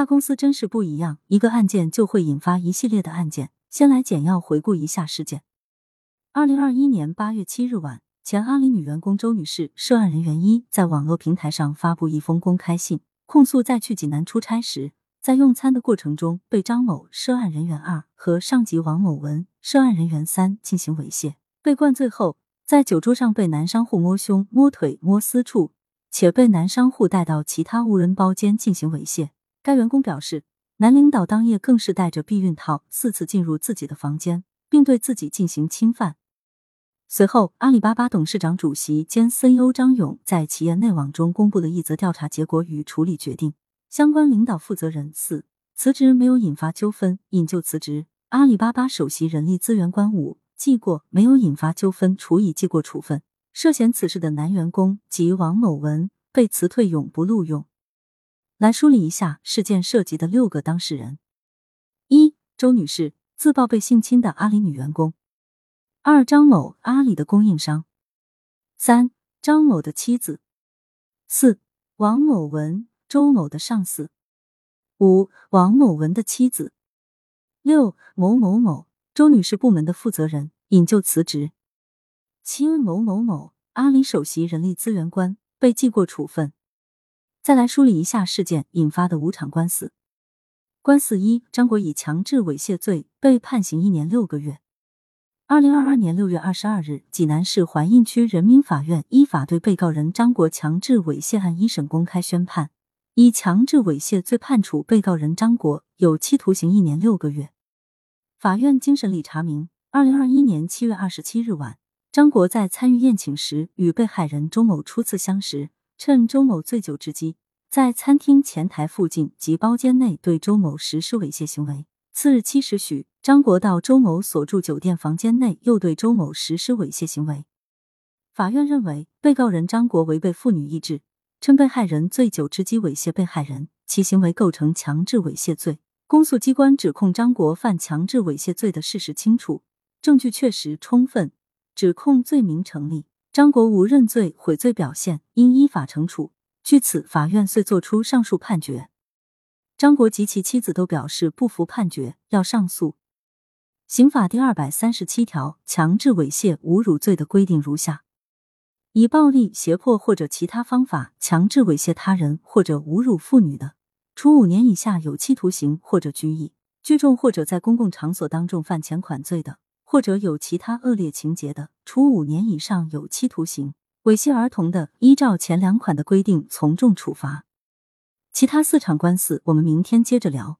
大公司真是不一样，一个案件就会引发一系列的案件。先来简要回顾一下事件。二零二一年八月七日晚，前阿里女员工周女士涉案人员一在网络平台上发布一封公开信，控诉在去济南出差时，在用餐的过程中被张某涉案人员二和上级王某文涉案人员三进行猥亵。被灌醉后，在酒桌上被男商户摸胸、摸腿、摸私处，且被男商户带到其他无人包间进行猥亵。该员工表示，男领导当夜更是带着避孕套四次进入自己的房间，并对自己进行侵犯。随后，阿里巴巴董事长、主席兼 CEO 张勇在企业内网中公布了一则调查结果与处理决定：相关领导负责人四辞职没有引发纠纷，引咎辞职；阿里巴巴首席人力资源官五记过没有引发纠纷，处以记过处分。涉嫌此事的男员工及王某文被辞退，永不录用。来梳理一下事件涉及的六个当事人：一、周女士，自曝被性侵的阿里女员工；二、张某，阿里的供应商；三、张某的妻子；四、王某文，周某的上司；五、王某文的妻子；六、某某某，周女士部门的负责人，引咎辞职；七、某某某，阿里首席人力资源官，被记过处分。再来梳理一下事件引发的五场官司。官司一：张国以强制猥亵罪被判刑一年六个月。二零二二年六月二十二日，济南市槐荫区人民法院依法对被告人张国强制猥亵案一审公开宣判，以强制猥亵罪判处被告人张国有期徒刑一年六个月。法院经审理查明，二零二一年七月二十七日晚，张国在参与宴请时与被害人周某初次相识。趁周某醉酒之机，在餐厅前台附近及包间内对周某实施猥亵行为。次日七时许，张国到周某所住酒店房间内，又对周某实施猥亵行为。法院认为，被告人张国违背妇女意志，趁被害人醉酒之机猥亵被害人，其行为构成强制猥亵罪。公诉机关指控张国犯强制猥亵罪的事实清楚，证据确实充分，指控罪名成立。张国无认罪悔罪表现，应依法惩处。据此，法院遂作出上述判决。张国及其妻子都表示不服判决，要上诉。刑法第二百三十七条强制猥亵、侮辱罪的规定如下：以暴力、胁迫或者其他方法强制猥亵他人或者侮辱妇女的，处五年以下有期徒刑或者拘役；聚众或者在公共场所当众犯前款罪的。或者有其他恶劣情节的，处五年以上有期徒刑；猥亵儿童的，依照前两款的规定从重处罚。其他四场官司，我们明天接着聊。